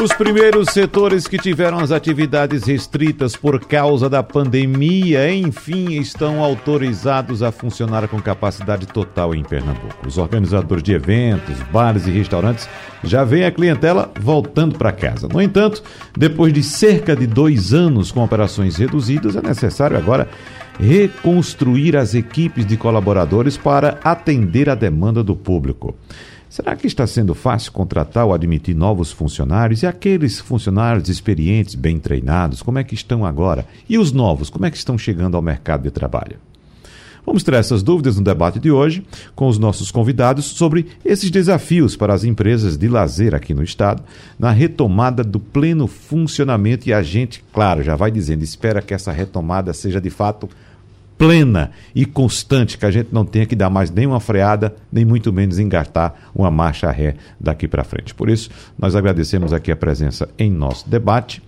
os primeiros setores que tiveram as atividades restritas por causa da pandemia, enfim, estão autorizados a funcionar com capacidade total em Pernambuco. Os organizadores de eventos, bares e restaurantes já veem a clientela voltando para casa. No entanto, depois de cerca de dois anos com operações reduzidas, é necessário agora reconstruir as equipes de colaboradores para atender a demanda do público. Será que está sendo fácil contratar ou admitir novos funcionários? E aqueles funcionários experientes, bem treinados, como é que estão agora? E os novos, como é que estão chegando ao mercado de trabalho? Vamos ter essas dúvidas no debate de hoje com os nossos convidados sobre esses desafios para as empresas de lazer aqui no estado, na retomada do pleno funcionamento. E a gente, claro, já vai dizendo, espera que essa retomada seja de fato plena e constante, que a gente não tenha que dar mais nenhuma freada, nem muito menos engatar uma marcha ré daqui para frente. Por isso, nós agradecemos aqui a presença em nosso debate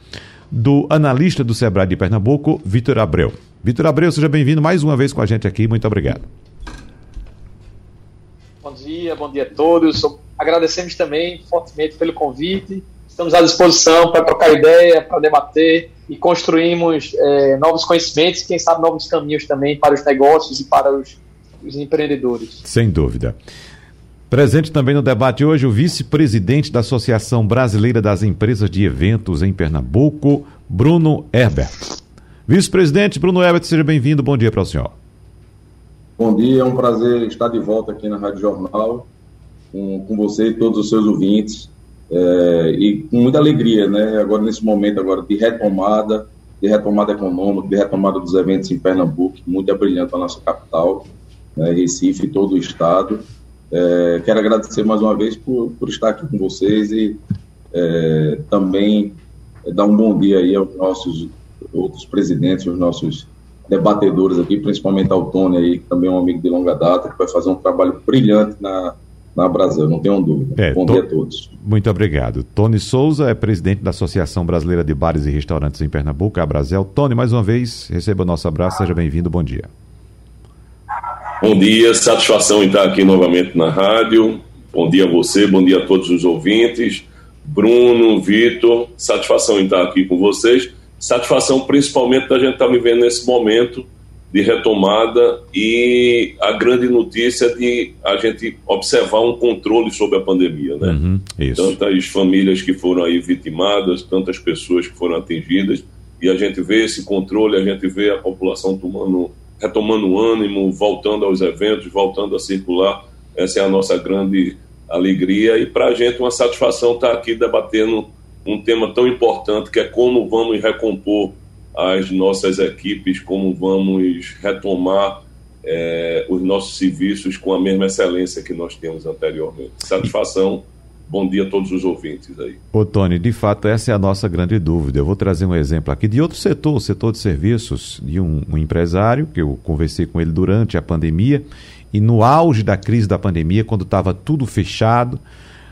do analista do Sebrae de Pernambuco, Vitor Abreu. Vitor Abreu, seja bem-vindo mais uma vez com a gente aqui, muito obrigado. Bom dia, bom dia a todos. Agradecemos também fortemente pelo convite. Estamos à disposição para trocar ideia, para debater e construímos é, novos conhecimentos e, quem sabe, novos caminhos também para os negócios e para os, os empreendedores. Sem dúvida. Presente também no debate hoje o vice-presidente da Associação Brasileira das Empresas de Eventos em Pernambuco, Bruno Herbert. Vice-presidente Bruno Herbert, seja bem-vindo. Bom dia para o senhor. Bom dia, é um prazer estar de volta aqui na Rádio Jornal com, com você e todos os seus ouvintes. É, e com muita alegria, né? Agora nesse momento agora de retomada, de retomada econômica, de retomada dos eventos em Pernambuco, muito é brilhante a nossa capital, né, Recife todo o estado. É, quero agradecer mais uma vez por, por estar aqui com vocês e é, também dar um bom dia aí aos nossos outros presidentes, aos nossos debatedores aqui, principalmente ao Tony aí, que também é um amigo de longa data, que vai fazer um trabalho brilhante na, na Brasil, não tenham dúvida. É, Bom dia a todos. Muito obrigado. Tony Souza é presidente da Associação Brasileira de Bares e Restaurantes em Pernambuco, a Brasel. Tony, mais uma vez, receba o nosso abraço, seja bem-vindo, bom dia. Bom dia, satisfação em estar aqui novamente na rádio. Bom dia a você, bom dia a todos os ouvintes. Bruno, Vitor, satisfação em estar aqui com vocês. Satisfação principalmente da gente estar vivendo nesse momento de retomada e a grande notícia de a gente observar um controle sobre a pandemia, né? Uhum, tantas famílias que foram aí vitimadas, tantas pessoas que foram atingidas e a gente vê esse controle, a gente vê a população tomando, retomando o ânimo, voltando aos eventos, voltando a circular. Essa é a nossa grande alegria e para a gente uma satisfação estar aqui debatendo um tema tão importante que é como vamos recompor as nossas equipes, como vamos retomar é, os nossos serviços com a mesma excelência que nós temos anteriormente. Satisfação. Bom dia a todos os ouvintes aí. Ô Tony, de fato essa é a nossa grande dúvida. Eu vou trazer um exemplo aqui de outro setor, o setor de serviços, de um, um empresário que eu conversei com ele durante a pandemia e no auge da crise da pandemia, quando estava tudo fechado,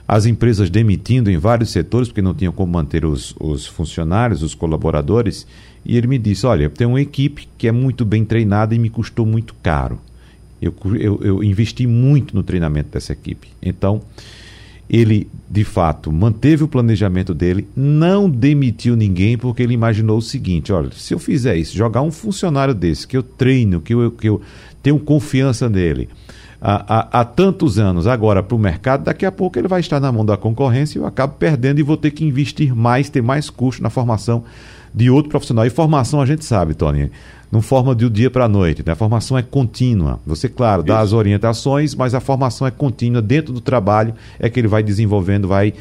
as empresas demitindo em vários setores porque não tinham como manter os, os funcionários, os colaboradores, e ele me disse: Olha, tenho uma equipe que é muito bem treinada e me custou muito caro. Eu, eu, eu investi muito no treinamento dessa equipe. Então, ele de fato manteve o planejamento dele, não demitiu ninguém, porque ele imaginou o seguinte: olha, se eu fizer isso, jogar um funcionário desse, que eu treino, que eu, que eu tenho confiança nele. Há, há, há tantos anos agora para o mercado, daqui a pouco ele vai estar na mão da concorrência e eu acabo perdendo e vou ter que investir mais, ter mais custo na formação de outro profissional. E formação a gente sabe, Tony, não forma de um dia para a noite, né? a formação é contínua. Você, claro, dá Isso. as orientações, mas a formação é contínua. Dentro do trabalho é que ele vai desenvolvendo, vai uh,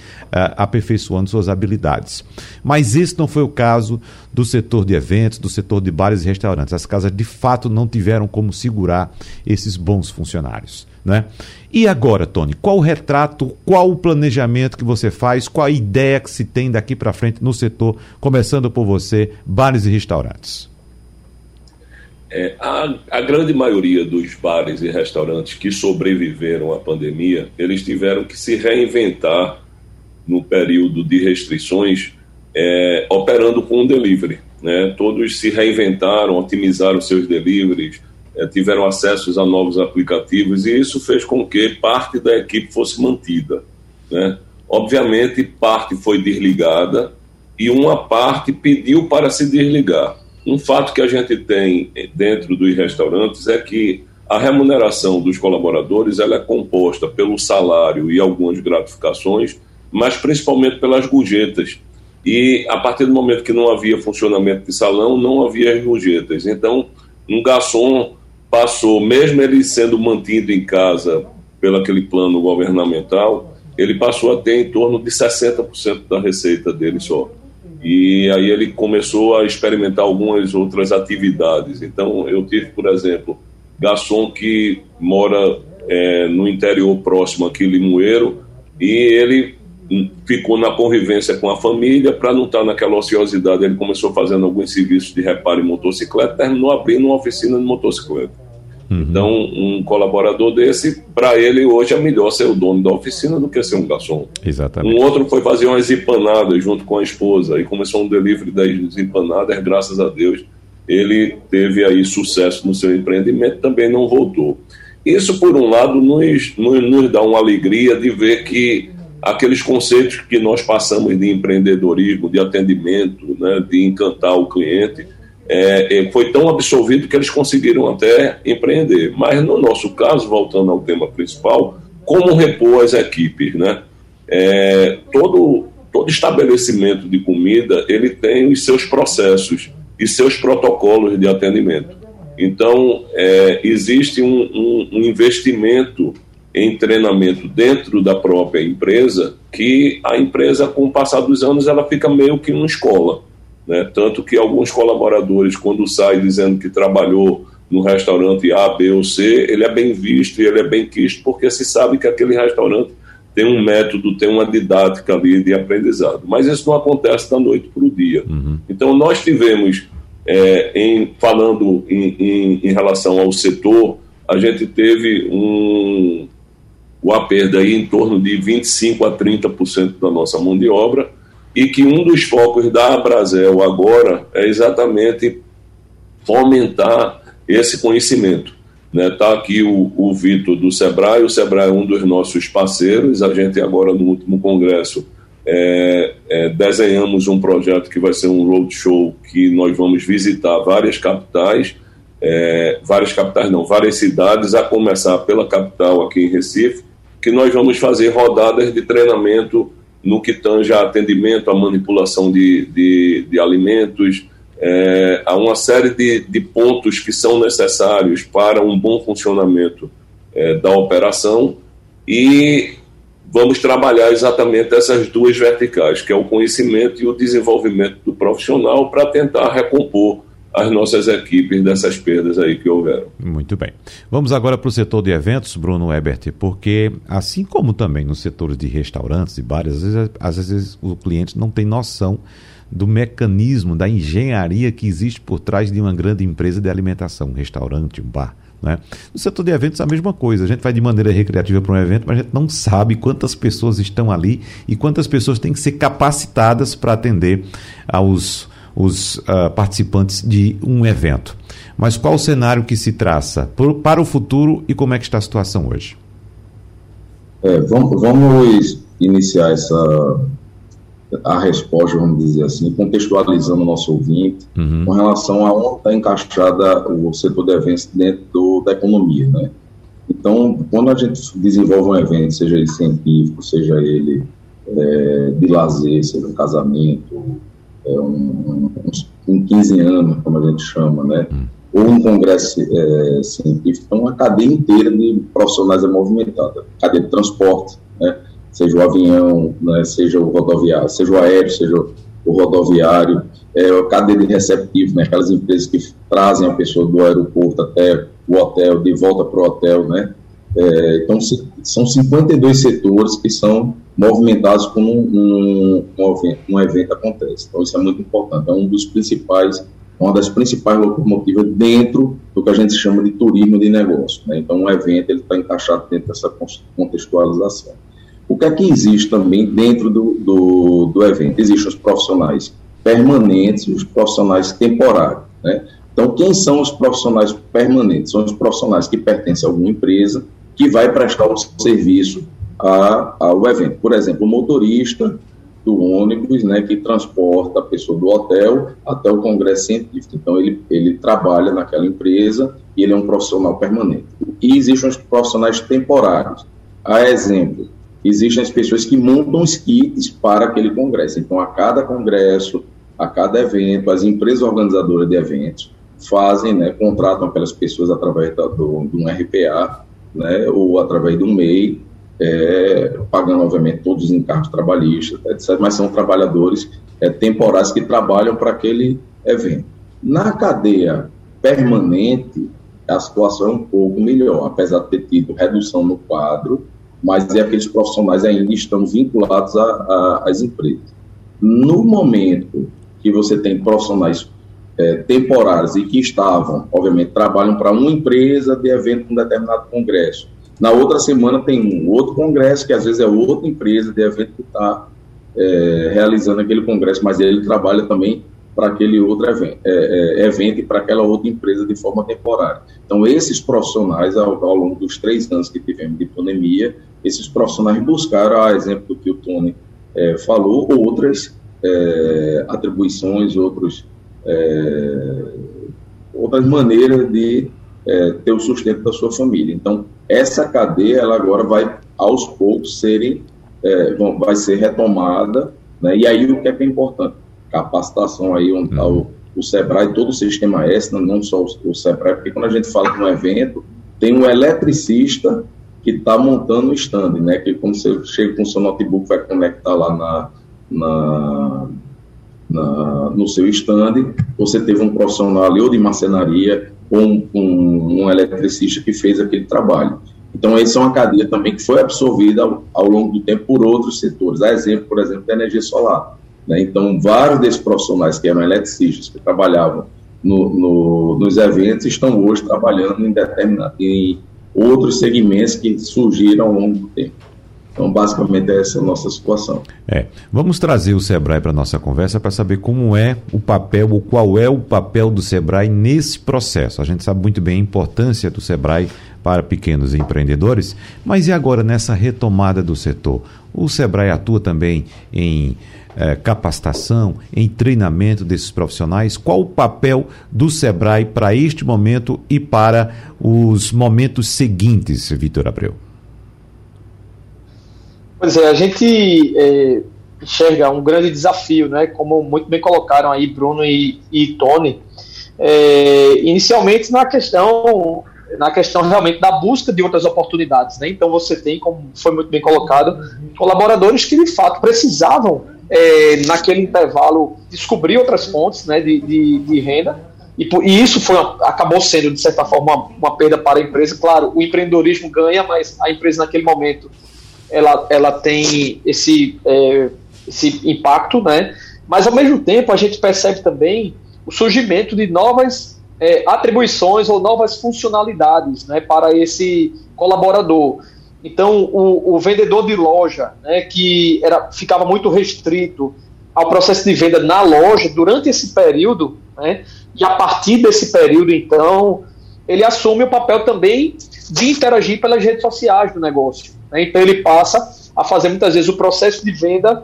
aperfeiçoando suas habilidades. Mas esse não foi o caso do setor de eventos, do setor de bares e restaurantes. As casas, de fato, não tiveram como segurar esses bons funcionários. Né? E agora, Tony, qual o retrato, qual o planejamento que você faz, qual a ideia que se tem daqui para frente no setor, começando por você, bares e restaurantes? É, a, a, grande maioria dos bares e restaurantes que sobreviveram à pandemia, eles tiveram que se reinventar no período de restrições, é, operando com o delivery. Né? Todos se reinventaram, otimizaram seus deliveries, é, tiveram acessos a novos aplicativos e isso fez com que parte da equipe fosse mantida. Né? Obviamente, parte foi desligada e uma parte pediu para se desligar. Um fato que a gente tem dentro dos restaurantes é que a remuneração dos colaboradores ela é composta pelo salário e algumas gratificações, mas principalmente pelas gorjetas. E a partir do momento que não havia funcionamento de salão, não havia as gorjetas. Então, um garçom passou, mesmo ele sendo mantido em casa pelo aquele plano governamental, ele passou a ter em torno de 60% da receita dele só. E aí ele começou a experimentar algumas outras atividades. Então, eu tive, por exemplo, garçom que mora é, no interior próximo aqui, Limoeiro, e ele ficou na convivência com a família para não estar naquela ociosidade. Ele começou fazendo alguns serviços de reparo em motocicleta, terminou abrindo uma oficina de motocicleta. Uhum. Então, um colaborador desse, para ele hoje é melhor ser o dono da oficina do que ser um garçom. Exatamente. Um outro foi fazer umas empanadas junto com a esposa e começou um delivery das empanadas, graças a Deus. Ele teve aí sucesso no seu empreendimento, também não voltou. Isso, por um lado, nos, nos, dá uma alegria de ver que aqueles conceitos que nós passamos de empreendedorismo, de atendimento, né, de encantar o cliente, é, é, foi tão absolvido que eles conseguiram até empreender. Mas no nosso caso, voltando ao tema principal, como repor as equipes, né? É, todo, todo estabelecimento de comida ele tem os seus processos e seus protocolos de atendimento. Então, é, existe um, um, um investimento em treinamento dentro da própria empresa que a empresa, com o passar dos anos, ela fica meio que uma escola. Né? Tanto que alguns colaboradores, quando saem dizendo que trabalhou no restaurante A, B ou C, ele é bem visto e ele é bem quisto, porque se sabe que aquele restaurante tem um método, tem uma didática ali de aprendizado. Mas isso não acontece da noite para o dia. Uhum. Então, nós tivemos, é, em, falando em, em, em, relação ao setor, a gente teve um, uma perda aí em torno de 25% a 30% da nossa mão de obra, e que um dos focos da Abrazel agora é exatamente fomentar esse conhecimento. Está né? Tá aqui o, o Vitor do Sebrae, o Sebrae é um dos nossos parceiros, a gente agora no último congresso é, é, desenhamos um projeto que vai ser um roadshow que nós vamos visitar várias capitais, é, várias capitais não, várias cidades, a começar pela capital aqui em Recife, que nós vamos fazer rodadas de treinamento no que tange a atendimento, a manipulação de, de, de alimentos, é, uma série de, de pontos que são necessários para um bom funcionamento é, da operação e vamos trabalhar exatamente essas duas verticais, que é o conhecimento e o desenvolvimento do profissional para tentar recompor as nossas equipes dessas perdas aí que houveram. Muito bem. Vamos agora para o setor de eventos, Bruno Ebert, porque assim como também no setor de restaurantes e bares, às vezes, às vezes o cliente não tem noção do mecanismo, da engenharia que existe por trás de uma grande empresa de alimentação, um restaurante, um bar. Né? No setor de eventos, a mesma coisa. A gente vai de maneira recreativa para um evento, mas a gente não sabe quantas pessoas estão ali e quantas pessoas têm que ser capacitadas para atender aos os uh, participantes de um evento. Mas qual o cenário que se traça por, para o futuro e como é que está a situação hoje? É, vamos, vamos iniciar essa a resposta, vamos dizer assim, contextualizando o nosso ouvinte uhum. com relação a onde está encaixada o setor de eventos dentro do, da economia, né? Então, quando a gente desenvolve um evento, seja ele científico, seja ele é, de lazer, seja um casamento, é, um, um, 15 anos, como a gente chama, né? Hum. Ou um congresso é, científico, então uma cadeia inteira de profissionais é movimentada, cadeia de transporte, né? Seja o avião, né? seja o rodoviário, seja o aéreo, seja o rodoviário, é, a cadeia de receptivo, né? Aquelas empresas que trazem a pessoa do aeroporto até o hotel, de volta para o hotel, né? É, então, são 52 setores que são movimentados quando um, um, um, evento, acontece. Então, isso é muito importante. É um dos principais, uma das principais locomotivas dentro do que a gente chama de turismo de negócio. Né? Então, um evento ele está encaixado dentro dessa contextualização. O que é que existe também dentro do, do, do evento? Existem os profissionais permanentes e os profissionais temporários. Né? Então, quem são os profissionais permanentes? São os profissionais que pertencem a alguma empresa que vai prestar um serviço a, ao evento. Por exemplo, o motorista do ônibus, né, que transporta a pessoa do hotel até o congresso científico. Então, ele, ele trabalha naquela empresa e ele é um profissional permanente. E existem os profissionais temporários. A exemplo, existem as pessoas que montam os kits para aquele congresso. Então, a cada congresso, a cada evento, as empresas organizadoras de eventos fazem, né, contratam aquelas pessoas através do, de um RPA, né, ou através do MEI, é, pagando, obviamente, todos os encargos trabalhistas, etc., mas são trabalhadores é, temporários que trabalham para aquele evento. Na cadeia permanente, a situação é um pouco melhor, apesar de ter tido redução no quadro, mas é aqueles profissionais ainda estão vinculados às empresas. No momento que você tem profissionais é, temporários e que estavam, obviamente, trabalham para uma empresa de evento um determinado congresso, na outra semana tem um outro congresso, que às vezes é outra empresa de evento que está é, realizando aquele congresso, mas ele trabalha também para aquele outro evento, é, é, evento e para aquela outra empresa de forma temporária. Então, esses profissionais, ao, ao, longo dos três anos que tivemos de pandemia, esses profissionais buscaram, a exemplo do que o Tony é, falou, outras é, atribuições, outros, é, outras maneiras de é, ter o sustento da sua família. Então, essa cadeia, ela agora vai, aos poucos, serem, é, vai ser retomada, né? e aí o que é, que é importante? Capacitação aí, onde está o, o SEBRAE, todo o sistema S, não só o, o SEBRAE, porque quando a gente fala de um evento, tem um eletricista que está montando o stand, né? Que quando você chega com o seu notebook, vai conectar lá na, na, na, no seu stand, você teve um profissional ali, ou de marcenaria, com, um, um eletricista que fez aquele trabalho. Então, essa é uma cadeia também que foi absorvida ao, ao, longo do tempo por outros setores. A exemplo, por exemplo, da energia solar. Né? Então, vários desses profissionais que eram eletricistas, que trabalhavam no, no, nos eventos, estão hoje trabalhando em, em outros segmentos que surgiram ao longo do tempo. Então, basicamente, essa é a nossa situação. É. Vamos trazer o Sebrae para a nossa conversa para saber como é o papel, ou qual é o papel do Sebrae nesse processo. A gente sabe muito bem a importância do Sebrae para pequenos empreendedores, mas e agora nessa retomada do setor? O Sebrae atua também em é, capacitação, em treinamento desses profissionais? Qual o papel do Sebrae para este momento e para os momentos seguintes, Vitor Abreu? Pois é, a gente é, enxerga um grande desafio, né? Como muito bem colocaram aí Bruno e, e Tony. É, inicialmente na questão na questão realmente da busca de outras oportunidades, né? Então você tem, como foi muito bem colocado, colaboradores que de fato precisavam é, naquele intervalo descobrir outras fontes, né, de, de, de renda e, e, isso foi acabou sendo de certa forma uma, uma perda para a empresa. Claro, o empreendedorismo ganha, mas a empresa naquele momento ela, ela tem esse, é, esse impacto, né? Mas ao mesmo tempo a gente percebe também o surgimento de novas é, atribuições ou novas funcionalidades, né, para esse colaborador. Então, o, o vendedor de loja, né, que era, ficava muito restrito ao processo de venda na loja durante esse período, né, e a partir desse período, então, ele assume o papel também de interagir pelas redes sociais do negócio. Né? Então ele passa a fazer muitas vezes o processo de venda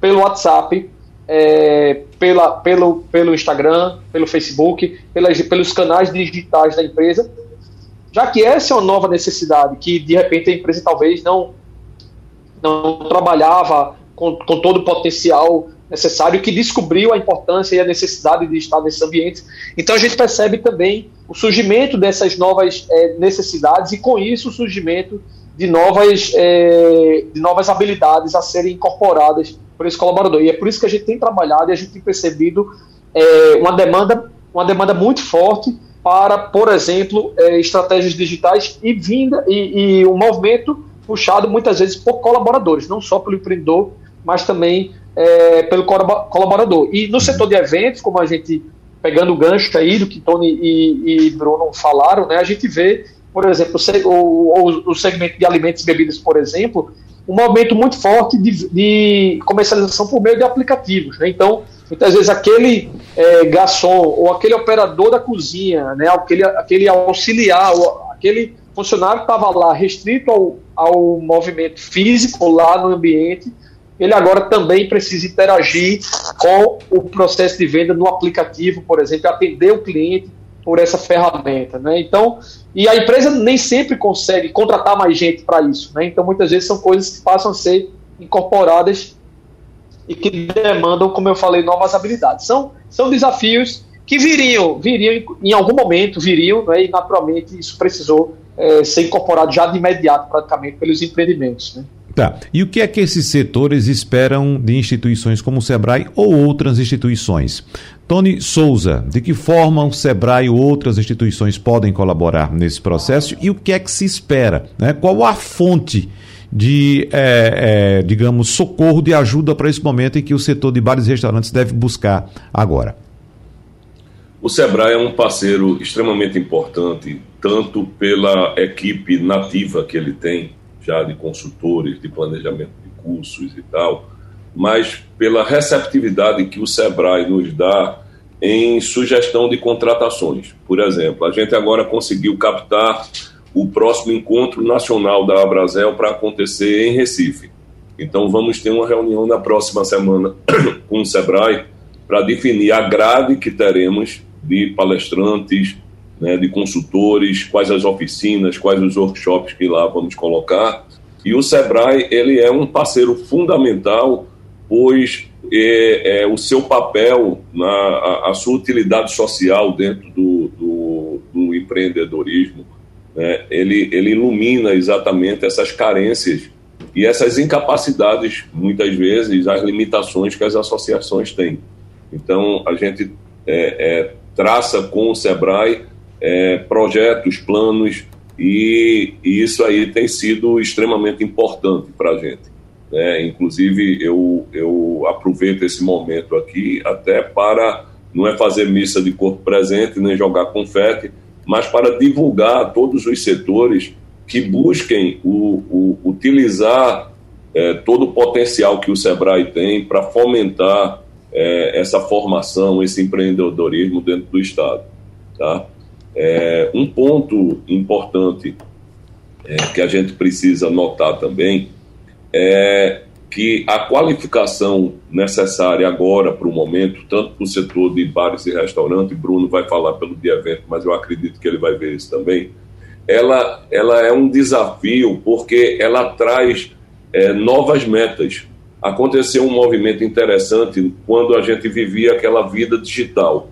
pelo WhatsApp, é, pela, pelo, pelo Instagram, pelo Facebook, pelas, pelos canais digitais da empresa, já que essa é uma nova necessidade que de repente a empresa talvez não, não trabalhava com, com todo o potencial necessário, que descobriu a importância e a necessidade de estar nesses ambientes. Então a gente percebe também o surgimento dessas novas é, necessidades e com isso o surgimento de novas, é, de novas habilidades a serem incorporadas por esse colaborador. E é por isso que a gente tem trabalhado e a gente tem percebido é, uma, demanda, uma demanda muito forte para, por exemplo, estratégias digitais e vinda e, e um movimento puxado muitas vezes por colaboradores, não só pelo empreendedor, mas também é, pelo colaborador. E no setor de eventos, como a gente, pegando o gancho aí do que Tony e, e Bruno falaram, né, a gente vê, por exemplo, o, o, o segmento de alimentos e bebidas, por exemplo, um movimento muito forte de, de comercialização por meio de aplicativos. Né? Então, muitas vezes aquele é, garçom ou aquele operador da cozinha, né, aquele, aquele auxiliar, aquele funcionário que estava lá restrito ao, ao movimento físico lá no ambiente, ele agora também precisa interagir com o processo de venda no aplicativo, por exemplo, atender o cliente por essa ferramenta, né? Então, e a empresa nem sempre consegue contratar mais gente para isso, né? Então, muitas vezes são coisas que passam a ser incorporadas e que demandam, como eu falei, novas habilidades. São, são desafios que viriam, viriam em algum momento, viriam, né? E naturalmente isso precisou é, ser incorporado já de imediato, praticamente, pelos empreendimentos, né? Tá. E o que é que esses setores esperam de instituições como o SEBRAE ou outras instituições? Tony Souza, de que forma o SEBRAE ou outras instituições podem colaborar nesse processo e o que é que se espera? Né? Qual a fonte de, é, é, digamos, socorro, de ajuda para esse momento em que o setor de bares e restaurantes deve buscar agora? O SEBRAE é um parceiro extremamente importante, tanto pela equipe nativa que ele tem, já de consultores, de planejamento de cursos e tal, mas pela receptividade que o Sebrae nos dá em sugestão de contratações. Por exemplo, a gente agora conseguiu captar o próximo encontro nacional da Abrazel para acontecer em Recife. Então vamos ter uma reunião na próxima semana com o Sebrae para definir a grade que teremos de palestrantes, né, de consultores, quais as oficinas, quais os workshops que lá vamos colocar. E o Sebrae ele é um parceiro fundamental, pois é, é o seu papel, na, a, a, sua utilidade social dentro do, do, do empreendedorismo, né, ele, ele ilumina exatamente essas carências e essas incapacidades, muitas vezes, as limitações que as associações têm. Então, a gente é, é, traça com o SEBRAE é, projetos, planos, e, e, isso aí tem sido extremamente importante para a gente. Né? Inclusive, eu, eu aproveito esse momento aqui até para, não é fazer missa de corpo presente, nem jogar confete, mas para divulgar todos os setores que busquem o, o utilizar é, todo o potencial que o SEBRAE tem para fomentar é, essa formação, esse empreendedorismo dentro do Estado. Tá? É, um ponto importante é, que a gente precisa notar também é que a qualificação necessária agora para o momento, tanto para o setor de bares e restaurantes, Bruno vai falar pelo dia evento, mas eu acredito que ele vai ver isso também, ela, ela é um desafio porque ela traz é, novas metas. Aconteceu um movimento interessante quando a gente vivia aquela vida digital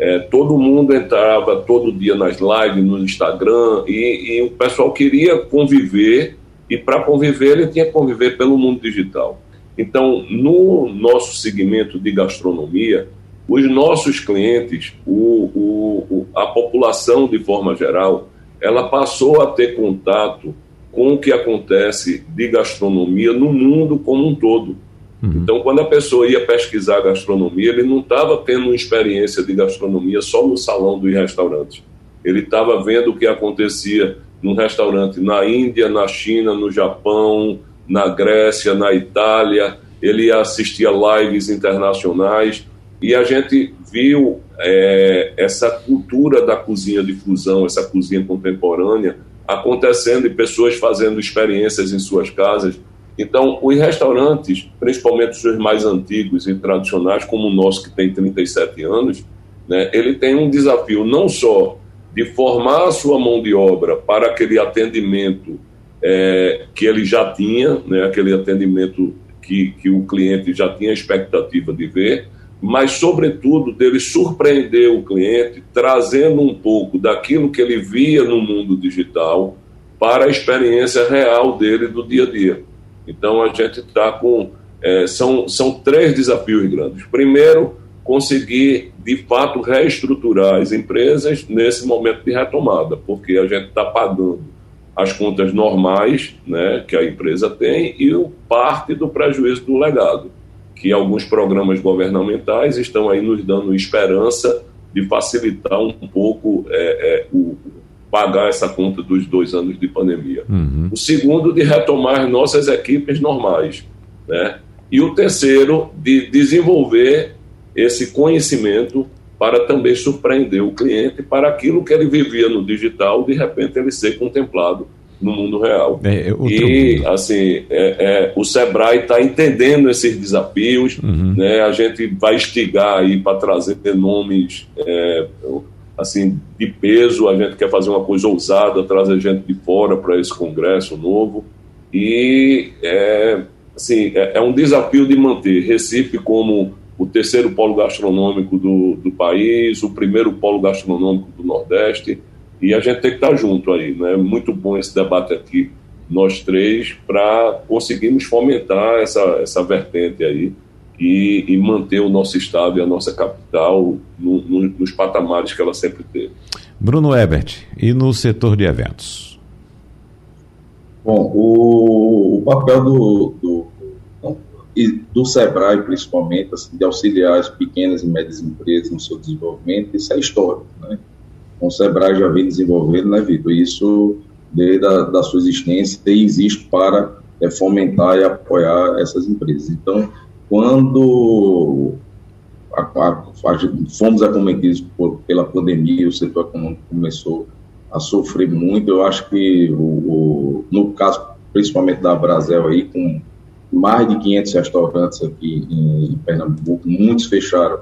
é, todo mundo entrava todo dia nas lives, no Instagram, e, e o pessoal queria conviver, e para conviver ele tinha que conviver pelo mundo digital. Então, no nosso segmento de gastronomia, os nossos clientes, o, o, a população de forma geral, ela passou a ter contato com o que acontece de gastronomia no mundo como um todo. Uhum. Então, quando a pessoa ia pesquisar gastronomia, ele não estava tendo uma experiência de gastronomia só no salão dos restaurantes. Ele estava vendo o que acontecia num restaurante na Índia, na China, no Japão, na Grécia, na Itália. Ele assistia lives internacionais e a gente viu é, essa cultura da cozinha de fusão, essa cozinha contemporânea acontecendo e pessoas fazendo experiências em suas casas então, os restaurantes, principalmente os mais antigos e tradicionais, como o nosso que tem 37 anos, né, ele tem um desafio não só de formar a sua mão de obra para aquele atendimento é, que ele já tinha, né, aquele atendimento que, que o cliente já tinha expectativa de ver, mas, sobretudo, dele surpreender o cliente, trazendo um pouco daquilo que ele via no mundo digital para a experiência real dele do dia a dia. Então a gente está com. É, são, são três desafios grandes. Primeiro, conseguir de fato reestruturar as empresas nesse momento de retomada, porque a gente está pagando as contas normais né, que a empresa tem e o parte do prejuízo do legado, que alguns programas governamentais estão aí nos dando esperança de facilitar um pouco é, é, o, pagar essa conta dos dois anos de pandemia. Uhum. O segundo, de retomar as nossas equipes normais. Né? E o terceiro, de desenvolver esse conhecimento para também surpreender o cliente para aquilo que ele vivia no digital, de repente ele ser contemplado no mundo real. É, é e, mundo. assim, é, é, o Sebrae está entendendo esses desafios, uhum. né? a gente vai estigar aí para trazer nomes é, assim, de peso, a gente quer fazer uma coisa ousada, trazer gente de fora para esse congresso novo, e é, assim, é, é um desafio de manter Recife como o terceiro polo gastronômico do, do país, o primeiro polo gastronômico do Nordeste, e a gente tem que estar junto aí. Né? Muito bom esse debate aqui, nós três, para conseguirmos fomentar essa, essa vertente aí e, e, manter o nosso estado e a nossa capital no, no, nos patamares que ela sempre teve. Bruno Ebert, e no setor de eventos? Bom, o, o papel do, do, do SEBRAE, principalmente, assim, de auxiliar as pequenas e médias empresas no seu desenvolvimento, isso é histórico. Né? O SEBRAE já vem desenvolvendo, né, Vitor? Isso, desde a da sua existência, existe para é, fomentar e apoiar essas empresas. Então, quando a, a, a, fomos acometidos por, pela pandemia, o setor econômico começou a sofrer muito. Eu acho que, o, o, no caso principalmente da Brasel, aí, com mais de 500 restaurantes aqui em, em Pernambuco, muitos fecharam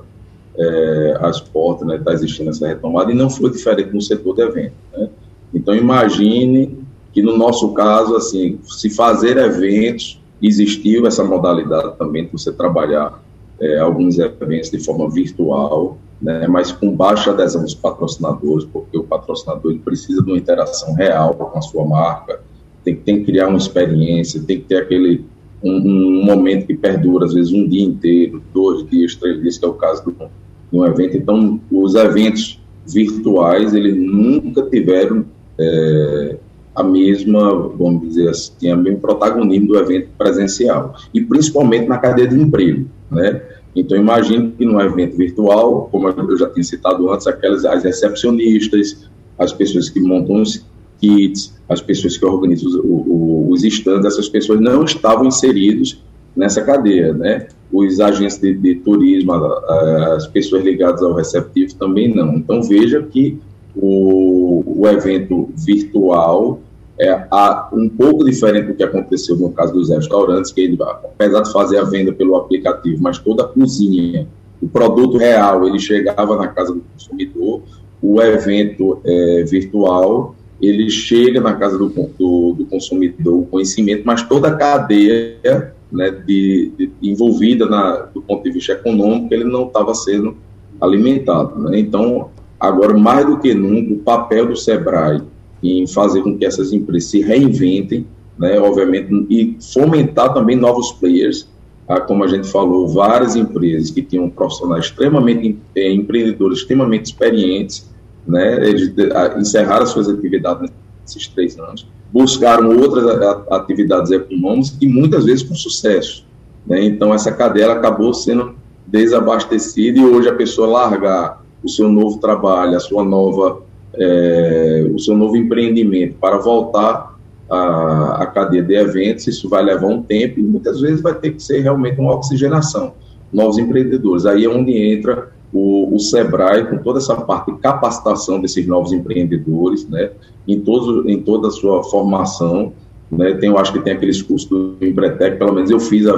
é, as portas, está né, existindo essa retomada, e não foi diferente no setor de eventos. Né? Então, imagine que no nosso caso, assim, se fazer eventos existiu essa modalidade também de você trabalhar é, alguns eventos de forma virtual, né, mas com baixa adesão dos patrocinadores, porque o patrocinador precisa de uma interação real com a sua marca, tem, tem que criar uma experiência, tem que ter aquele um, um, momento que perdura, às vezes um dia inteiro, dois dias, três dias, que é o caso do, de um evento. Então, os eventos virtuais, eles nunca tiveram é, a mesma, vamos dizer assim, o mesmo protagonismo do evento presencial, e principalmente na cadeia de emprego, né? Então, imagine que no evento virtual, como eu já tinha citado antes, aquelas as recepcionistas, as pessoas que montam os kits, as pessoas que organizam os, os, os stands, essas pessoas não estavam inseridos nessa cadeia, né? Os agentes de, de turismo, as pessoas ligadas ao receptivo também não. Então, veja que o, o evento virtual é um pouco diferente do que aconteceu no caso dos restaurantes, que ele, apesar de fazer a venda pelo aplicativo, mas toda a cozinha, o produto real, ele chegava na casa do consumidor, o evento é, virtual, ele chega na casa do, do, do, consumidor, o conhecimento, mas toda a cadeia né, de, de, envolvida na, do ponto de vista econômico, ele não estava sendo alimentado. Né? Então, agora, mais do que nunca, o papel do SEBRAE em fazer com que essas empresas se reinventem, né, obviamente, e fomentar também novos players, ah, como a gente falou, várias empresas que tinham profissionais extremamente eh, empreendedores, extremamente experientes, né, eles ah, encerraram suas atividades nesses três anos, buscaram outras atividades econômicas e muitas vezes com sucesso. Né, então, essa cadeia acabou sendo desabastecida e hoje a pessoa largar o seu novo trabalho, a sua nova é, o seu novo empreendimento para voltar à, à cadeia de eventos, isso vai levar um tempo e muitas vezes vai ter que ser realmente uma oxigenação. Novos empreendedores. Aí é onde entra o, o Sebrae com toda essa parte de capacitação desses novos empreendedores, né, em, todo, em toda a sua formação. Né, tem, eu acho que tem aqueles cursos do Empretec, pelo menos eu fiz há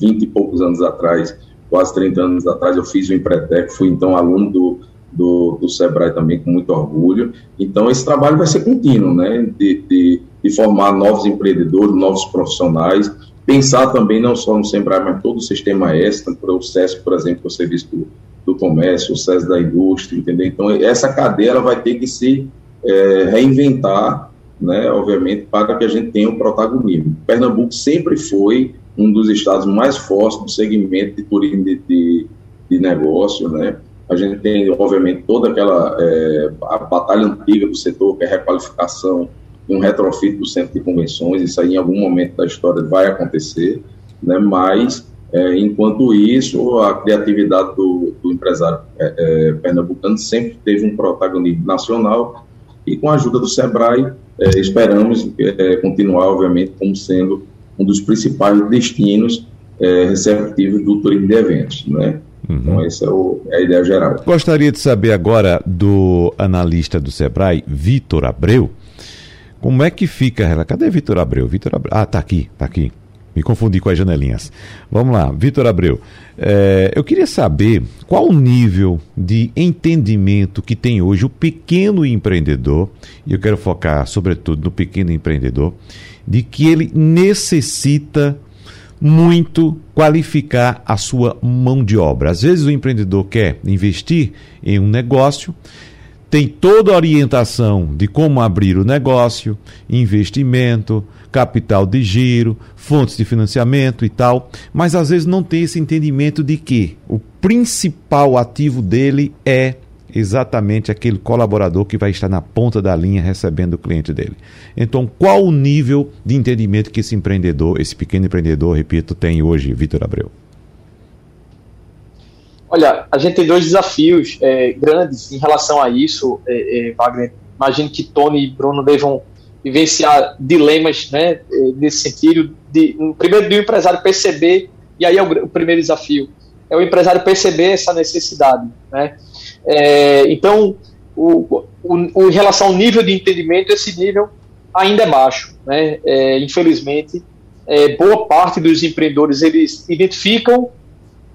20 e poucos anos atrás, quase 30 anos atrás, eu fiz o Empretec, fui então aluno do, do, do Sebrae também com muito orgulho. Então, esse trabalho vai ser contínuo, né? De, de, de, formar novos empreendedores, novos profissionais, pensar também não só no Sebrae, mas todo o sistema S, tanto o SES, por exemplo, o Serviço do, do Comércio, o SES da Indústria, entendeu? Então, essa cadeia ela vai ter que se é, reinventar, né? Obviamente, para que a gente tenha um protagonismo. Pernambuco sempre foi um dos estados mais fortes do segmento de turismo de, de, de negócio, né? A gente tem, obviamente, toda aquela é, a batalha antiga do setor, que é a requalificação e um retrofit do centro de convenções. Isso aí, em algum momento da história, vai acontecer, né? mas, é, enquanto isso, a criatividade do, do empresário é, é, pernambucano sempre teve um protagonismo nacional e com a ajuda do SEBRAE, é, esperamos é, continuar, obviamente, como sendo um dos principais destinos é, receptivos do turismo de eventos, né? Uhum. Então, essa é, o, é, a ideia geral. Gostaria de saber agora do analista do SEBRAE, Vitor Abreu, como é que fica. Cadê Vitor Abreu? Vitor Abreu. Ah, tá aqui, tá aqui. Me confundi com as janelinhas. Vamos lá, Vitor Abreu. É, eu queria saber qual o nível de entendimento que tem hoje o pequeno empreendedor, e eu quero focar sobretudo no pequeno empreendedor, de que ele necessita muito qualificar a sua mão de obra. Às vezes o empreendedor quer investir em um negócio, tem toda a orientação de como abrir o negócio, investimento, capital de giro, fontes de financiamento e tal, mas às vezes não tem esse entendimento de que o principal ativo dele é exatamente aquele colaborador que vai estar na ponta da linha recebendo o cliente dele. Então, qual o nível de entendimento que esse empreendedor, esse pequeno empreendedor, repito, tem hoje, Vitor Abreu? Olha, a gente tem dois desafios é, grandes em relação a isso, é, é, Wagner. Imagino que Tony e Bruno devam vivenciar dilemas né, é, nesse sentido. De, primeiro, do empresário perceber, e aí é o, o, primeiro desafio, é o empresário perceber essa necessidade. Né? É, então, o, o, em relação ao nível de entendimento, esse nível ainda é baixo. Né? É, infelizmente, boa parte dos empreendedores eles identificam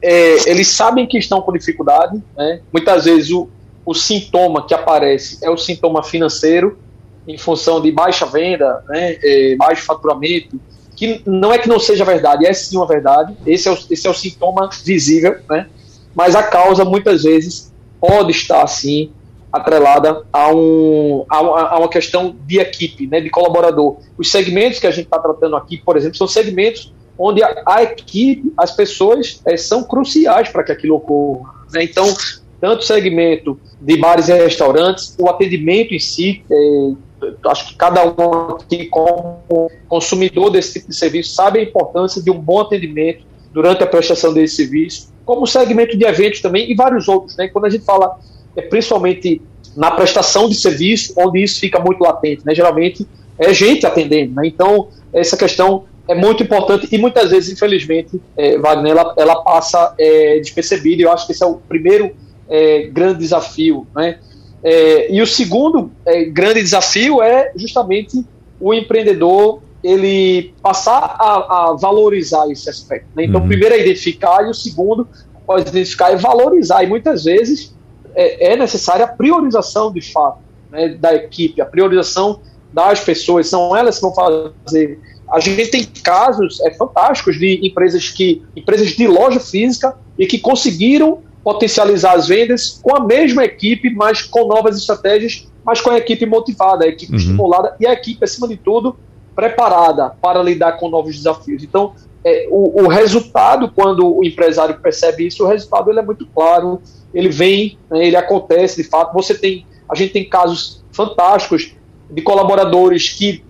é, eles sabem que estão com dificuldade, né? muitas vezes o, o sintoma que aparece é o sintoma financeiro, em função de baixa venda, né? É, baixo faturamento, que não é que não seja verdade, é sim uma verdade, esse é o, esse é o sintoma visível, né? mas a causa muitas vezes pode estar assim atrelada a, um, a, a, uma questão de equipe, né, de colaborador. Os segmentos que a gente está tratando aqui, por exemplo, são segmentos onde a, a equipe, as pessoas é, são cruciais para que aquilo ocorra. Né? Então, tanto o segmento de bares e restaurantes, o atendimento em si, é, acho que cada um aqui, como consumidor desse tipo de serviço, sabe a importância de um bom atendimento durante a prestação desse serviço, como segmento de eventos também e vários outros. Né? Quando a gente fala, é, principalmente na prestação de serviço, onde isso fica muito latente, né? geralmente é gente atendendo. Né? Então, essa questão é muito importante e muitas vezes, infelizmente, é, Wagner, ela, ela passa é, despercebida. Eu acho que esse é o primeiro é, grande desafio. Né? É, e o segundo é, grande desafio é justamente o empreendedor ele passar a, a valorizar esse aspecto. Né? Então, uhum. o primeiro é identificar e o segundo, após identificar, é valorizar. E muitas vezes é, é necessária a priorização de fato né, da equipe, a priorização das pessoas. São elas que vão fazer a gente tem casos é, fantásticos de empresas que empresas de loja física e que conseguiram potencializar as vendas com a mesma equipe, mas com novas estratégias, mas com a equipe motivada, a equipe uhum. estimulada e a equipe, acima de tudo, preparada para lidar com novos desafios. Então, é, o, o, resultado, quando o empresário percebe isso, o resultado ele é muito claro, ele vem, né, ele acontece de fato. Você tem, a gente tem casos fantásticos de colaboradores que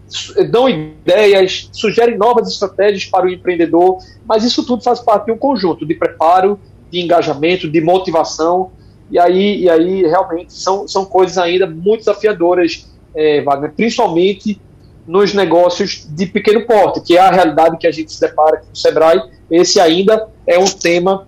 dão ideias, sugerem novas estratégias para o empreendedor, mas isso tudo faz parte de um conjunto de preparo, de engajamento, de motivação, e aí, e aí realmente são, são coisas ainda muito desafiadoras, é, Wagner, principalmente nos negócios de pequeno porte, que é a realidade que a gente se depara com o Sebrae. Esse ainda é um tema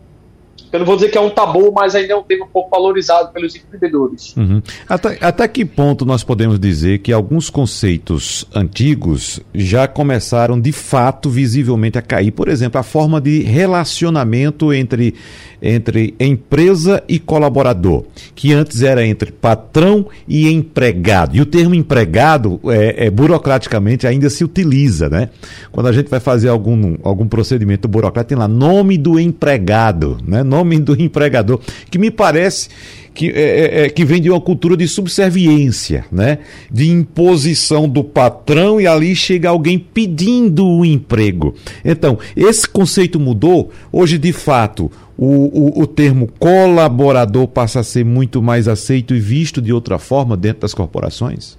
eu não vou dizer que é um tabu, mas ainda é um tema pouco valorizado pelos empreendedores. Uhum. Até, até que ponto nós podemos dizer que alguns conceitos antigos já começaram de fato visivelmente a cair? Por exemplo, a forma de relacionamento entre, entre empresa e colaborador, que antes era entre patrão e empregado. E o termo empregado, é, é burocraticamente, ainda se utiliza, né? Quando a gente vai fazer algum, algum procedimento burocrático, tem lá nome do empregado, né? Nome do empregador, que me parece que, é, é, é, que vem de uma cultura de subserviência, né? de imposição do patrão e ali chega alguém pedindo o um emprego. Então, esse conceito mudou. Hoje, de fato, o, o, o termo colaborador passa a ser muito mais aceito e visto de outra forma dentro das corporações?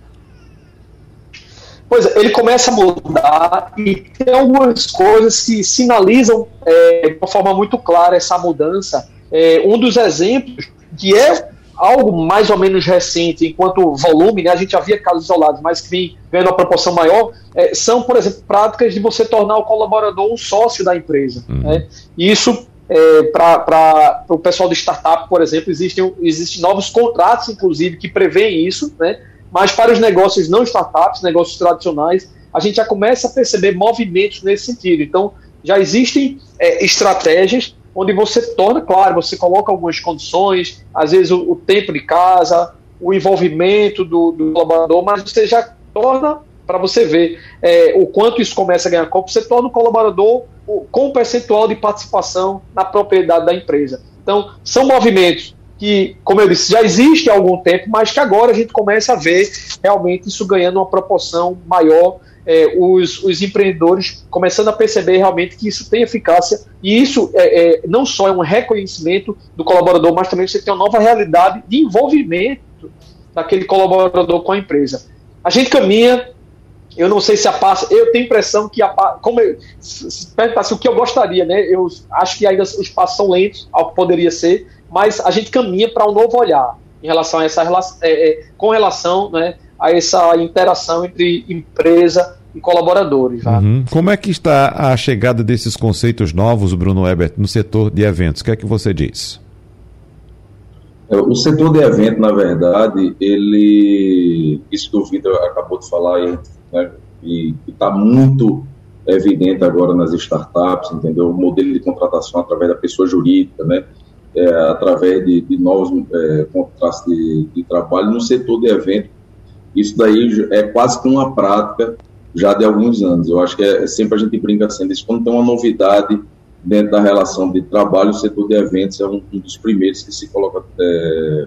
Pois é, ele começa a mudar e tem algumas coisas que sinalizam é, de uma forma muito clara essa mudança. É, um dos exemplos que é algo mais ou menos recente, enquanto volume, né, a gente já via casos isolados, mas que vem ganhando uma proporção maior, é, são, por exemplo, práticas de você tornar o colaborador um sócio da empresa. Uhum. Né? E isso, é, para o pessoal de startup, por exemplo, existem, existem novos contratos, inclusive, que prevêem isso, né? Mas para os negócios não startups, negócios tradicionais, a gente já começa a perceber movimentos nesse sentido. Então, já existem é, estratégias onde você torna, claro, você coloca algumas condições, às vezes o, o tempo de casa, o envolvimento do, do colaborador, mas você já torna, para você ver é, o quanto isso começa a ganhar corpo, você torna o colaborador com percentual de participação na propriedade da empresa. Então, são movimentos que, como eu disse, já existe há algum tempo, mas que agora a gente começa a ver realmente isso ganhando uma proporção maior é, os, os, empreendedores começando a perceber realmente que isso tem eficácia e isso é, é, não só é um reconhecimento do colaborador, mas também você tem uma nova realidade de envolvimento daquele colaborador com a empresa. A gente caminha, eu não sei se a passa, eu tenho a impressão que a como eu, se perguntasse o que eu gostaria, né? Eu acho que ainda os passos são lentos ao que poderia ser, mas a gente caminha para um novo olhar em relação a essa relação, é, é, com relação, né? a essa interação entre empresa e colaboradores. Uhum. Como é que está a chegada desses conceitos novos, Bruno Ebert, no setor de eventos? O que é que você diz? É, o setor de evento, na verdade, ele, isso que o Vitor acabou de falar né, e está muito evidente agora nas startups, entendeu? O modelo de contratação através da pessoa jurídica, né? É, através de, de novos é, contratos de, de, trabalho no setor de evento isso daí é quase que uma prática já de alguns anos. Eu acho que é, sempre a gente brinca assim, isso quando tem uma novidade dentro da relação de trabalho, o setor de eventos é um, um dos primeiros que se coloca é,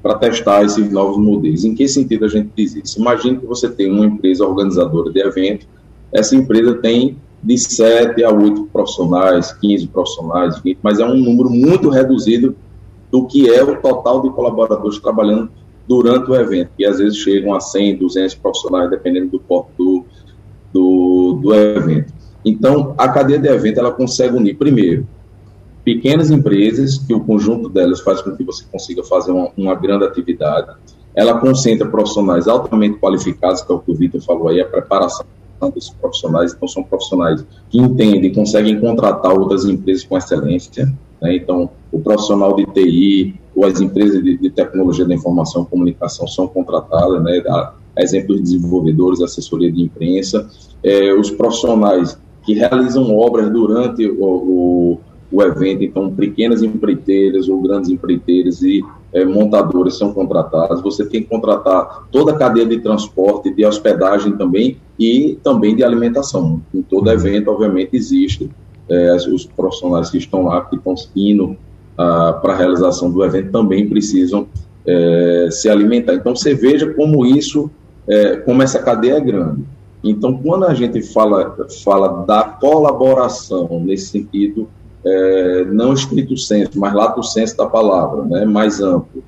para testar esses novos modelos. Em que sentido a gente diz isso? Imagine que você tem uma empresa organizadora de evento, essa empresa tem de 7 a 8 profissionais, 15 profissionais, 20, mas é um número muito reduzido do que é o total de colaboradores trabalhando durante o evento, que às vezes chegam a 100, 200 profissionais, dependendo do porte do, do, do evento. Então, a cadeia de evento ela consegue unir, primeiro, pequenas empresas, que o conjunto delas faz com que você consiga fazer uma, uma grande atividade. Ela concentra profissionais altamente qualificados, que é o que o Vitor falou aí, a preparação desses profissionais. Então, são profissionais que entendem, conseguem contratar outras empresas com excelência. Né? Então, o profissional de TI, ou as empresas de, de tecnologia da informação e comunicação são contratadas, né, a, a exemplo de desenvolvedores, assessoria de imprensa, é, os profissionais que realizam obras durante o, o, o, evento, então pequenas empreiteiras ou grandes empreiteiras e é, montadores são contratados, você tem que contratar toda a cadeia de transporte, de hospedagem também e também de alimentação. Em todo evento, obviamente, existe é, os profissionais que estão lá, que estão indo ah, para a realização do evento também precisam é, se alimentar. Então você veja como isso, é, como essa cadeia é grande. Então quando a gente fala, fala da colaboração nesse sentido, é, não estrito senso, mas lato senso da palavra, né, mais amplo,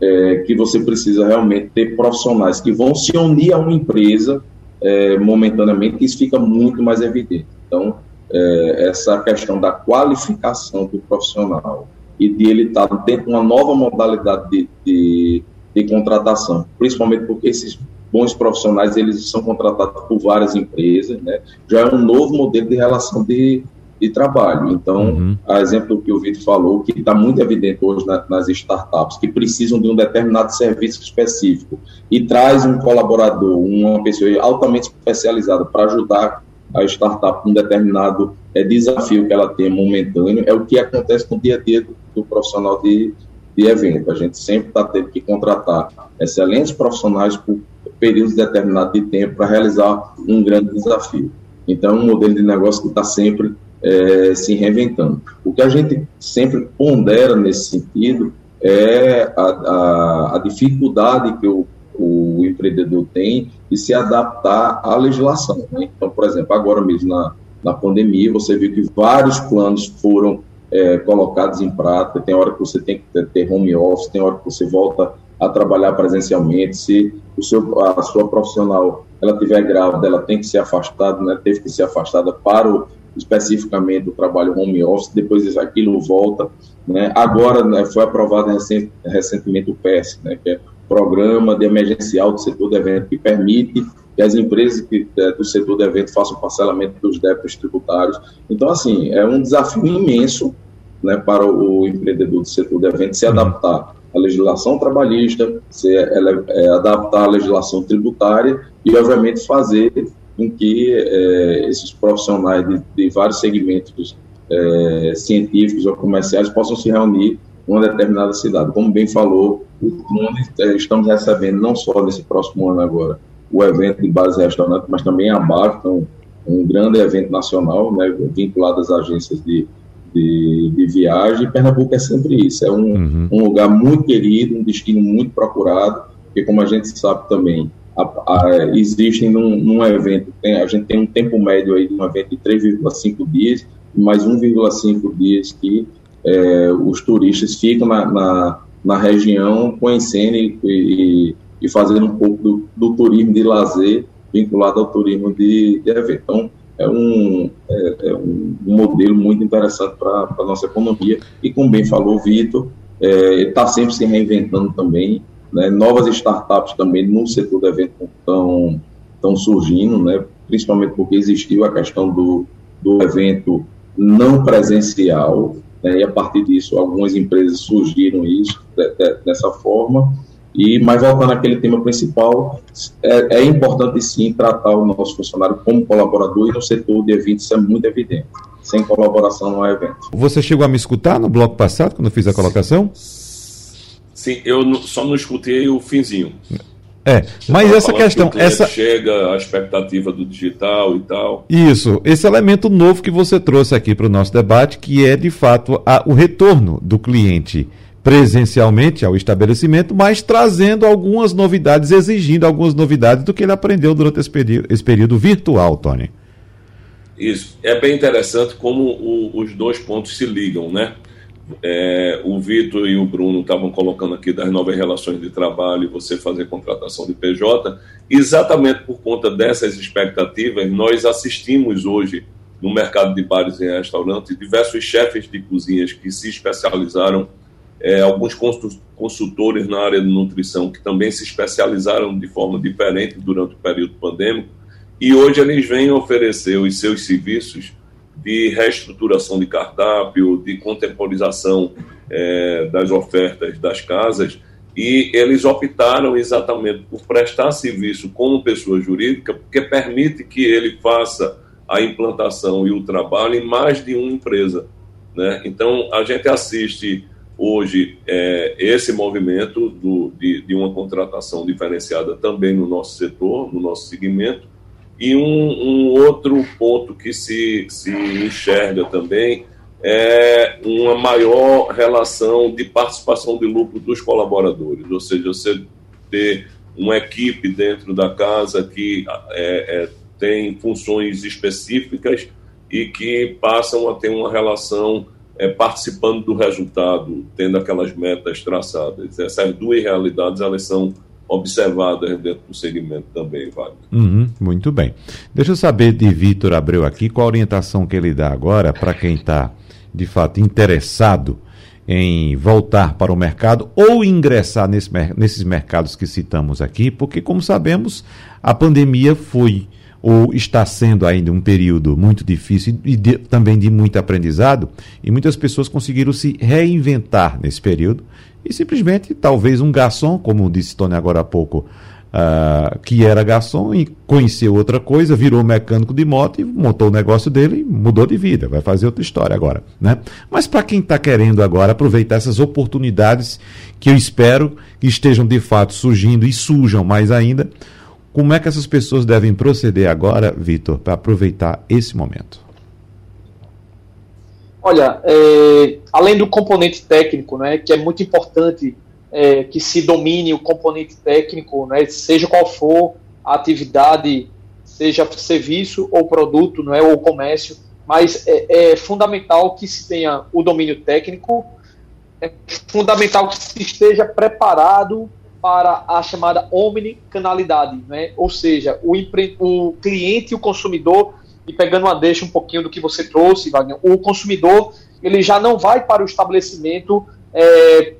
é, que você precisa realmente ter profissionais que vão se unir a uma empresa é, momentaneamente, que isso fica muito mais evidente. Então, é, essa questão da qualificação do profissional, e de ele estar dentro de uma nova modalidade de, de, de, contratação, principalmente porque esses bons profissionais eles são contratados por várias empresas, né? já é um novo modelo de relação de, de trabalho. Então, uhum. a exemplo que o Vitor falou, que está muito evidente hoje na, nas startups, que precisam de um determinado serviço específico e traz um colaborador, uma pessoa altamente especializada para ajudar a startup com um determinado é, desafio que ela tem momentâneo, é o que acontece no dia a dia do, do profissional de, de evento. A gente sempre está tendo que contratar excelentes profissionais por períodos determinados de tempo para realizar um grande desafio. Então, é um modelo de negócio que está sempre é, se reinventando. O que a gente sempre pondera nesse sentido é a, a, a dificuldade que o, o empreendedor tem de se adaptar à legislação. Né? Então, por exemplo, agora mesmo na, na pandemia, você viu que vários planos foram é, colocados em prática. Tem hora que você tem que ter home office, tem hora que você volta a trabalhar presencialmente. Se o seu, a sua profissional ela tiver grávida, ela tem que ser afastada, né, teve que ser afastada para o, especificamente o trabalho home office, depois aquilo volta. Né? Agora né, foi aprovado recent, recentemente o PES, né, que é Programa de Emergencial do Setor de Evento, que permite que as empresas que, é, do setor de evento façam parcelamento dos débitos tributários. Então, assim, é um desafio imenso né, para o empreendedor do setor de evento se uhum. adaptar à legislação trabalhista, se é, é, adaptar à legislação tributária e, obviamente, fazer com que é, esses profissionais de, de vários segmentos é, científicos ou comerciais possam se reunir em uma determinada cidade. Como bem falou, é, estamos recebendo não só nesse próximo ano agora o evento de base restaurante, mas também a BAF, um, um grande evento nacional, né, vinculado às agências de, de, de, viagem. Pernambuco é sempre isso, é um, uhum. um, lugar muito querido, um destino muito procurado, porque como a gente sabe também, a, a, existem num, num evento, tem, a gente tem um tempo médio aí de um evento de 3,5 dias, mais 1,5 dias que é, os turistas ficam na, na, na região conhecendo e, e e fazendo um pouco do, do turismo de lazer vinculado ao turismo de, de evento. Então, é um, é, é um modelo muito interessante para a nossa economia e, como bem falou o Vitor, está é, sempre se reinventando também, né? novas startups também no setor do evento estão, surgindo, né? principalmente porque existiu a questão do, do evento não presencial, né? e a partir disso algumas empresas surgiram isso de, de, dessa forma, e, mas voltando àquele tema principal, é, é, importante sim tratar o nosso funcionário como colaborador e no setor de eventos isso é muito evidente. Sem colaboração não há evento. Você chegou a me escutar no bloco passado, quando eu fiz a colocação? Sim, eu só não escutei o finzinho. É, mas essa questão. Que essa chega a expectativa do digital e tal. Isso, esse elemento novo que você trouxe aqui para o nosso debate, que é de fato a, o retorno do cliente presencialmente ao estabelecimento, mas trazendo algumas novidades, exigindo algumas novidades do que ele aprendeu durante esse período, esse período virtual, Tony. Isso. É bem interessante como o, os dois pontos se ligam, né? É, o Vitor e o Bruno estavam colocando aqui das novas relações de trabalho e você fazer contratação de PJ. Exatamente por conta dessas expectativas, nós assistimos hoje no mercado de bares e restaurantes diversos chefes de cozinhas que se especializaram é, alguns consultores na área de nutrição que também se especializaram de forma diferente durante o período pandêmico e hoje eles vêm oferecer os seus serviços de reestruturação de cardápio, de contemporização é, das ofertas das casas e eles optaram exatamente por prestar serviço como pessoa jurídica, porque permite que ele faça a implantação e o trabalho em mais de uma empresa. Né? Então, a gente assiste hoje é, esse movimento do, de, de, uma contratação diferenciada também no nosso setor, no nosso segmento, e um, um, outro ponto que se, se enxerga também é uma maior relação de participação de lucro dos colaboradores, ou seja, você ter uma equipe dentro da casa que é, é, tem funções específicas e que passam a ter uma relação é, participando do resultado, tendo aquelas metas traçadas. Essas duas realidades elas são observadas dentro do segmento também, Wagner. Uhum, muito bem. Deixa eu saber de Vitor Abreu aqui, qual a orientação que ele dá agora para quem está, de fato, interessado em voltar para o mercado ou ingressar nesse, nesses mercados que citamos aqui, porque, como sabemos, a pandemia foi ou está sendo ainda um período muito difícil e de, também de muito aprendizado, e muitas pessoas conseguiram se reinventar nesse período e simplesmente, talvez um garçom, como disse Tony agora há pouco, uh, que era garçom e conheceu outra coisa, virou mecânico de moto e montou o negócio dele e mudou de vida, vai fazer outra história agora. Né? Mas para quem está querendo agora aproveitar essas oportunidades que eu espero que estejam de fato surgindo e surjam mais ainda, como é que essas pessoas devem proceder agora, Vitor, para aproveitar esse momento? Olha, é, além do componente técnico, né, que é muito importante é, que se domine o componente técnico, né, seja qual for a atividade, seja serviço ou produto, não é, ou comércio, mas é, é fundamental que se tenha o domínio técnico, é fundamental que se esteja preparado para a chamada omnicanalidade, né? ou seja, o, o cliente e o consumidor e pegando uma deixa um pouquinho do que você trouxe, Wagner, o consumidor ele já não vai para o estabelecimento é,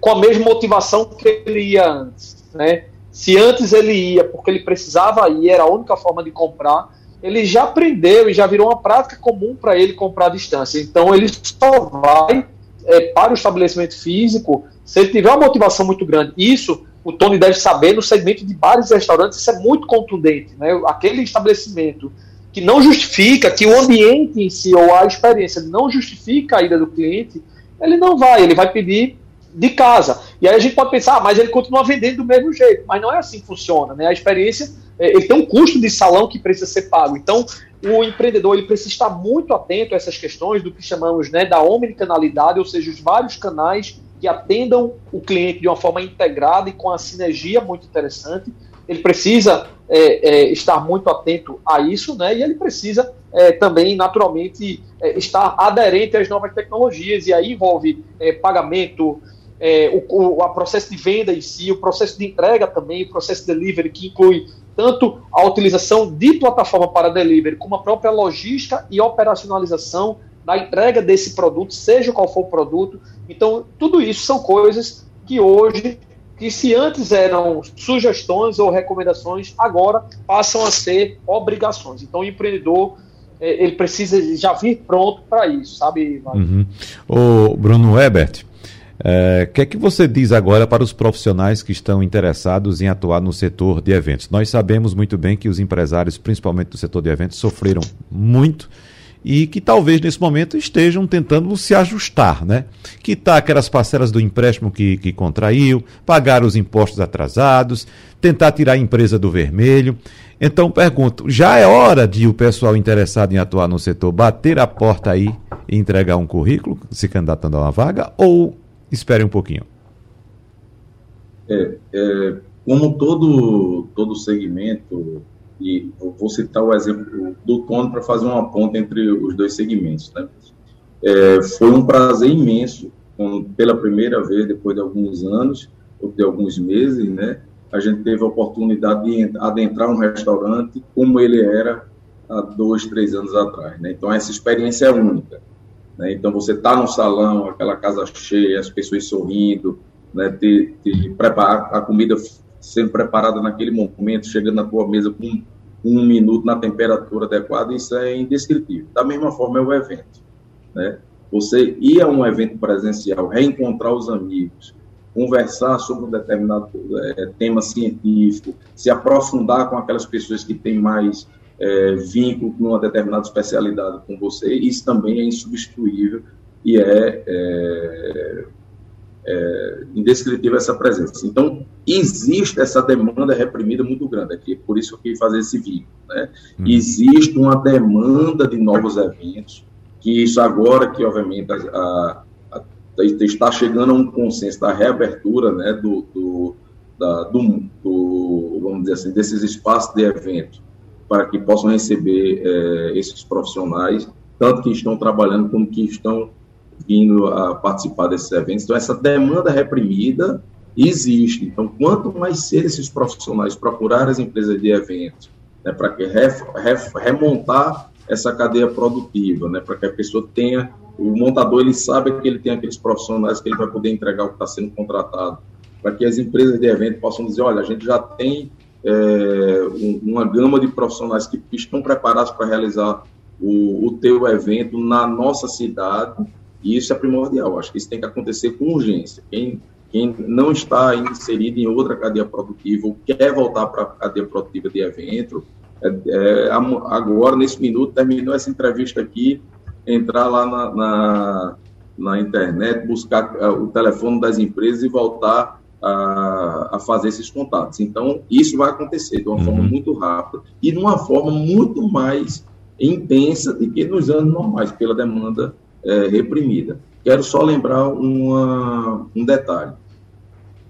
com a mesma motivação que ele ia antes. Né? Se antes ele ia porque ele precisava ir, era a única forma de comprar, ele já aprendeu e já virou uma prática comum para ele comprar à distância. Então ele só vai é, para o estabelecimento físico se ele tiver uma motivação muito grande. Isso o Tony deve saber no segmento de bares e restaurantes, isso é muito contundente. Né? Aquele estabelecimento que não justifica, que o ambiente em si ou a experiência não justifica a ida do cliente, ele não vai, ele vai pedir de casa. E aí a gente pode pensar, ah, mas ele continua vendendo do mesmo jeito. Mas não é assim que funciona. Né? A experiência é, ele tem um custo de salão que precisa ser pago. Então, o empreendedor ele precisa estar muito atento a essas questões do que chamamos né, da omnicanalidade, ou seja, os vários canais que atendam o cliente de uma forma integrada e com a sinergia muito interessante. Ele precisa é, é, estar muito atento a isso, né? E ele precisa é, também, naturalmente, é, estar aderente às novas tecnologias, e aí envolve é, pagamento, é, o, o processo de venda em si, o processo de entrega também, o processo de delivery, que inclui tanto a utilização de plataforma para delivery, como a própria logística e operacionalização da entrega desse produto, seja qual for o produto. Então, tudo isso são coisas que hoje, que se antes eram sugestões ou recomendações, agora passam a ser obrigações. Então, o empreendedor é, ele precisa já vir pronto para isso, sabe? Uhum. O Bruno Ebert, o é, que é que você diz agora para os profissionais que estão interessados em atuar no setor de eventos? Nós sabemos muito bem que os empresários, principalmente do setor de eventos, sofreram muito e que talvez nesse momento estejam tentando se ajustar, né? Quitar aquelas parcelas do empréstimo que, que contraiu, pagar os impostos atrasados, tentar tirar a empresa do vermelho. Então pergunto, já é hora de o pessoal interessado em atuar no setor bater a porta aí e entregar um currículo, se candidatando a uma vaga, ou Espere um pouquinho. É, é, como todo, todo segmento, e vou citar o exemplo do Tony para fazer uma ponta entre os dois segmentos. Né? É, foi um prazer imenso, pela primeira vez, depois de alguns anos, ou de alguns meses, né, a gente teve a oportunidade de adentrar um restaurante como ele era há dois, três anos atrás. Né? Então, essa experiência é única. Né? Então, você está no salão, aquela casa cheia, as pessoas sorrindo, né? te, te preparar a comida sendo preparada naquele momento, chegando na tua mesa com um minuto na temperatura adequada, isso é indescritível. Da mesma forma é o evento. Né? Você ir a um evento presencial, reencontrar os amigos, conversar sobre um determinado é, tema científico, se aprofundar com aquelas pessoas que têm mais é, vínculo com uma determinada especialidade com você, isso também é insubstituível e é, é, é indescritível essa presença. Então, existe essa demanda reprimida muito grande aqui, por isso eu quis fazer esse vídeo. Né? Hum. Existe uma demanda de novos eventos, que isso agora que, obviamente, a, a, a, está chegando a um consenso da reabertura né, do, do, da, do, do, vamos dizer assim, desses espaços de evento, para que possam receber é, esses profissionais, tanto que estão trabalhando como que estão vindo a participar desses eventos. Então, essa demanda reprimida existe. Então, quanto mais cedo esses profissionais procurarem as empresas de eventos, né, para remontar essa cadeia produtiva, né, para que a pessoa tenha, o montador ele sabe que ele tem aqueles profissionais que ele vai poder entregar o que está sendo contratado, para que as empresas de evento possam dizer, olha, a gente já tem é, uma gama de profissionais que estão preparados para realizar o, o teu evento na nossa cidade, e isso é primordial. Acho que isso tem que acontecer com urgência. Quem, quem não está inserido em outra cadeia produtiva ou quer voltar para a cadeia produtiva de evento, é, é, agora, nesse minuto, terminou essa entrevista aqui, entrar lá na, na, na internet, buscar é, o telefone das empresas e voltar a, a, fazer esses contatos. Então, isso vai acontecer de uma uhum. forma muito rápida e de uma forma muito mais intensa do que nos anos normais, pela demanda é, reprimida. Quero só lembrar uma, um detalhe.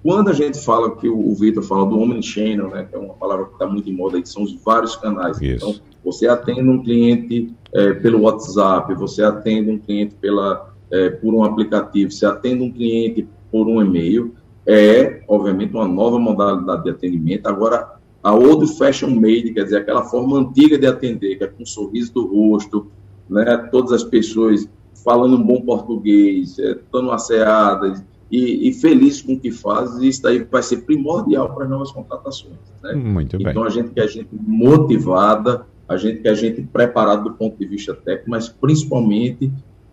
Quando a gente fala, que o, o Vitor fala do Omnichannel, né, que é uma palavra que está muito em moda, aí, que são os vários canais. Isso. Então, você atende um cliente é, pelo WhatsApp, você atende um cliente pela, é, por um aplicativo, você atende um cliente por um e-mail, é, obviamente, uma nova modalidade de atendimento. Agora, a, a old fashion made, quer dizer, aquela forma antiga de atender, que é com um sorriso do rosto, né, todas as pessoas falando um bom português, é, estando asseadas e, e felizes com o que fazem, isso daí vai ser primordial para as novas contratações. Né? Muito bem. Então a gente quer gente motivada, a gente quer gente preparada do ponto de vista técnico, mas principalmente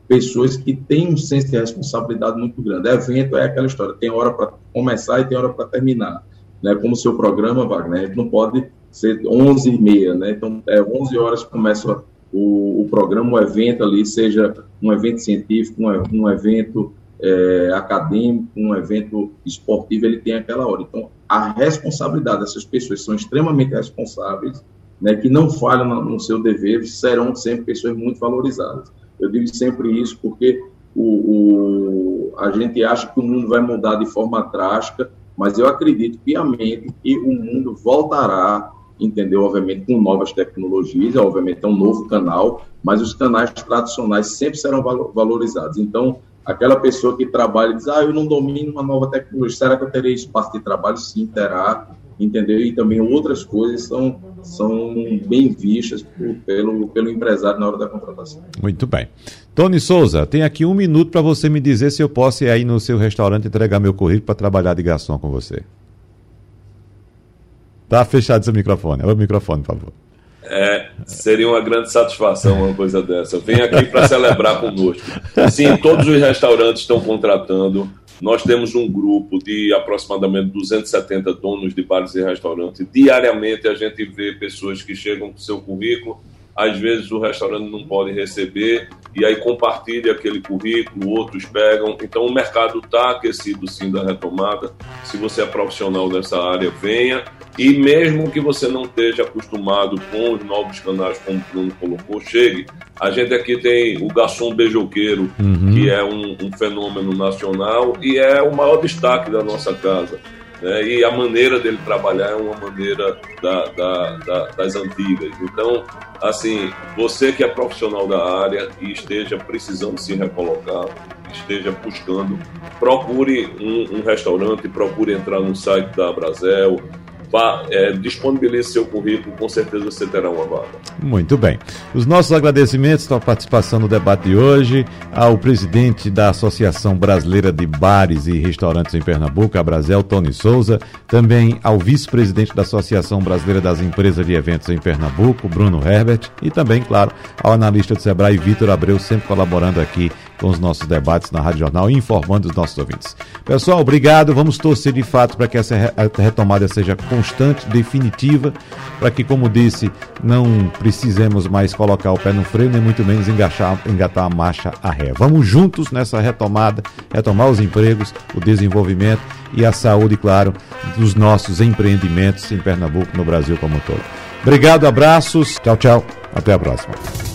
pessoas que têm um senso de responsabilidade muito grande. Evento é aquela história, tem hora para começar e tem hora para terminar. Né? Como o seu programa, Wagner, a gente não pode ser 11 e meia, né? Então, é 11 horas começa o, o programa, o evento ali, seja um evento científico, um, um evento é, acadêmico, um evento esportivo, ele tem aquela hora. Então, a responsabilidade dessas pessoas são extremamente responsáveis, né, que não falham no, no seu dever, serão sempre pessoas muito valorizadas. Eu digo sempre isso porque o, o, a gente acha que o mundo vai mudar de forma drástica, mas eu acredito piamente que o mundo voltará, entendeu? Obviamente com novas tecnologias, obviamente é um novo canal, mas os canais tradicionais sempre serão valorizados. Então, aquela pessoa que trabalha e diz, ah, eu não domino uma nova tecnologia, será que eu terei espaço de trabalho? Sim, terá, entendeu? E também outras coisas são, são bem vistas por, pelo, pelo empresário na hora da contratação. Muito bem. Tony Souza, tem aqui um minuto para você me dizer se eu posso ir aí no seu restaurante entregar meu currículo para trabalhar de garçom com você. Tá fechado seu microfone. O microfone, por favor. É, seria uma grande satisfação uma coisa dessa. Vem aqui para celebrar conosco. Sim, todos os restaurantes estão contratando. Nós temos um grupo de aproximadamente 270 donos de bares e restaurantes. Diariamente a gente vê pessoas que chegam com seu currículo, às vezes o restaurante não pode receber, e aí compartilha aquele currículo, outros pegam. Então o mercado está aquecido sim da retomada. Se você é profissional dessa área, venha. E mesmo que você não esteja acostumado com os novos canais, como o Bruno colocou, chegue. A gente aqui tem o garçom beijoqueiro, uhum. que é um, um, fenômeno nacional e é o maior destaque da nossa casa. Né? E a maneira dele trabalhar é uma maneira da, da, da, das antigas. Então, assim, você que é profissional da área e esteja precisando se recolocar, esteja buscando, procure um, um restaurante, procure entrar no site da Brasel, vá, é, disponibilize seu currículo, com certeza você terá uma vaga. Muito bem. Os nossos agradecimentos à participação no debate de hoje ao presidente da Associação Brasileira de Bares e Restaurantes em Pernambuco, a Brasel, Tony Souza, também ao vice-presidente da Associação Brasileira das Empresas de Eventos em Pernambuco, Bruno Herbert, e também, claro, ao analista do Sebrae, Vitor Abreu, sempre colaborando aqui com os nossos debates na Rádio Jornal informando os nossos ouvintes. Pessoal, obrigado. Vamos torcer de fato para que essa retomada seja constante, definitiva, para que, como disse, não precisemos mais colocar o pé no freio, nem muito menos engatar, engatar a marcha a ré. Vamos juntos nessa retomada, retomar os empregos, o desenvolvimento e a saúde, claro, dos nossos empreendimentos em Pernambuco, no Brasil como um todo. Obrigado, abraços, tchau, tchau, até a próxima.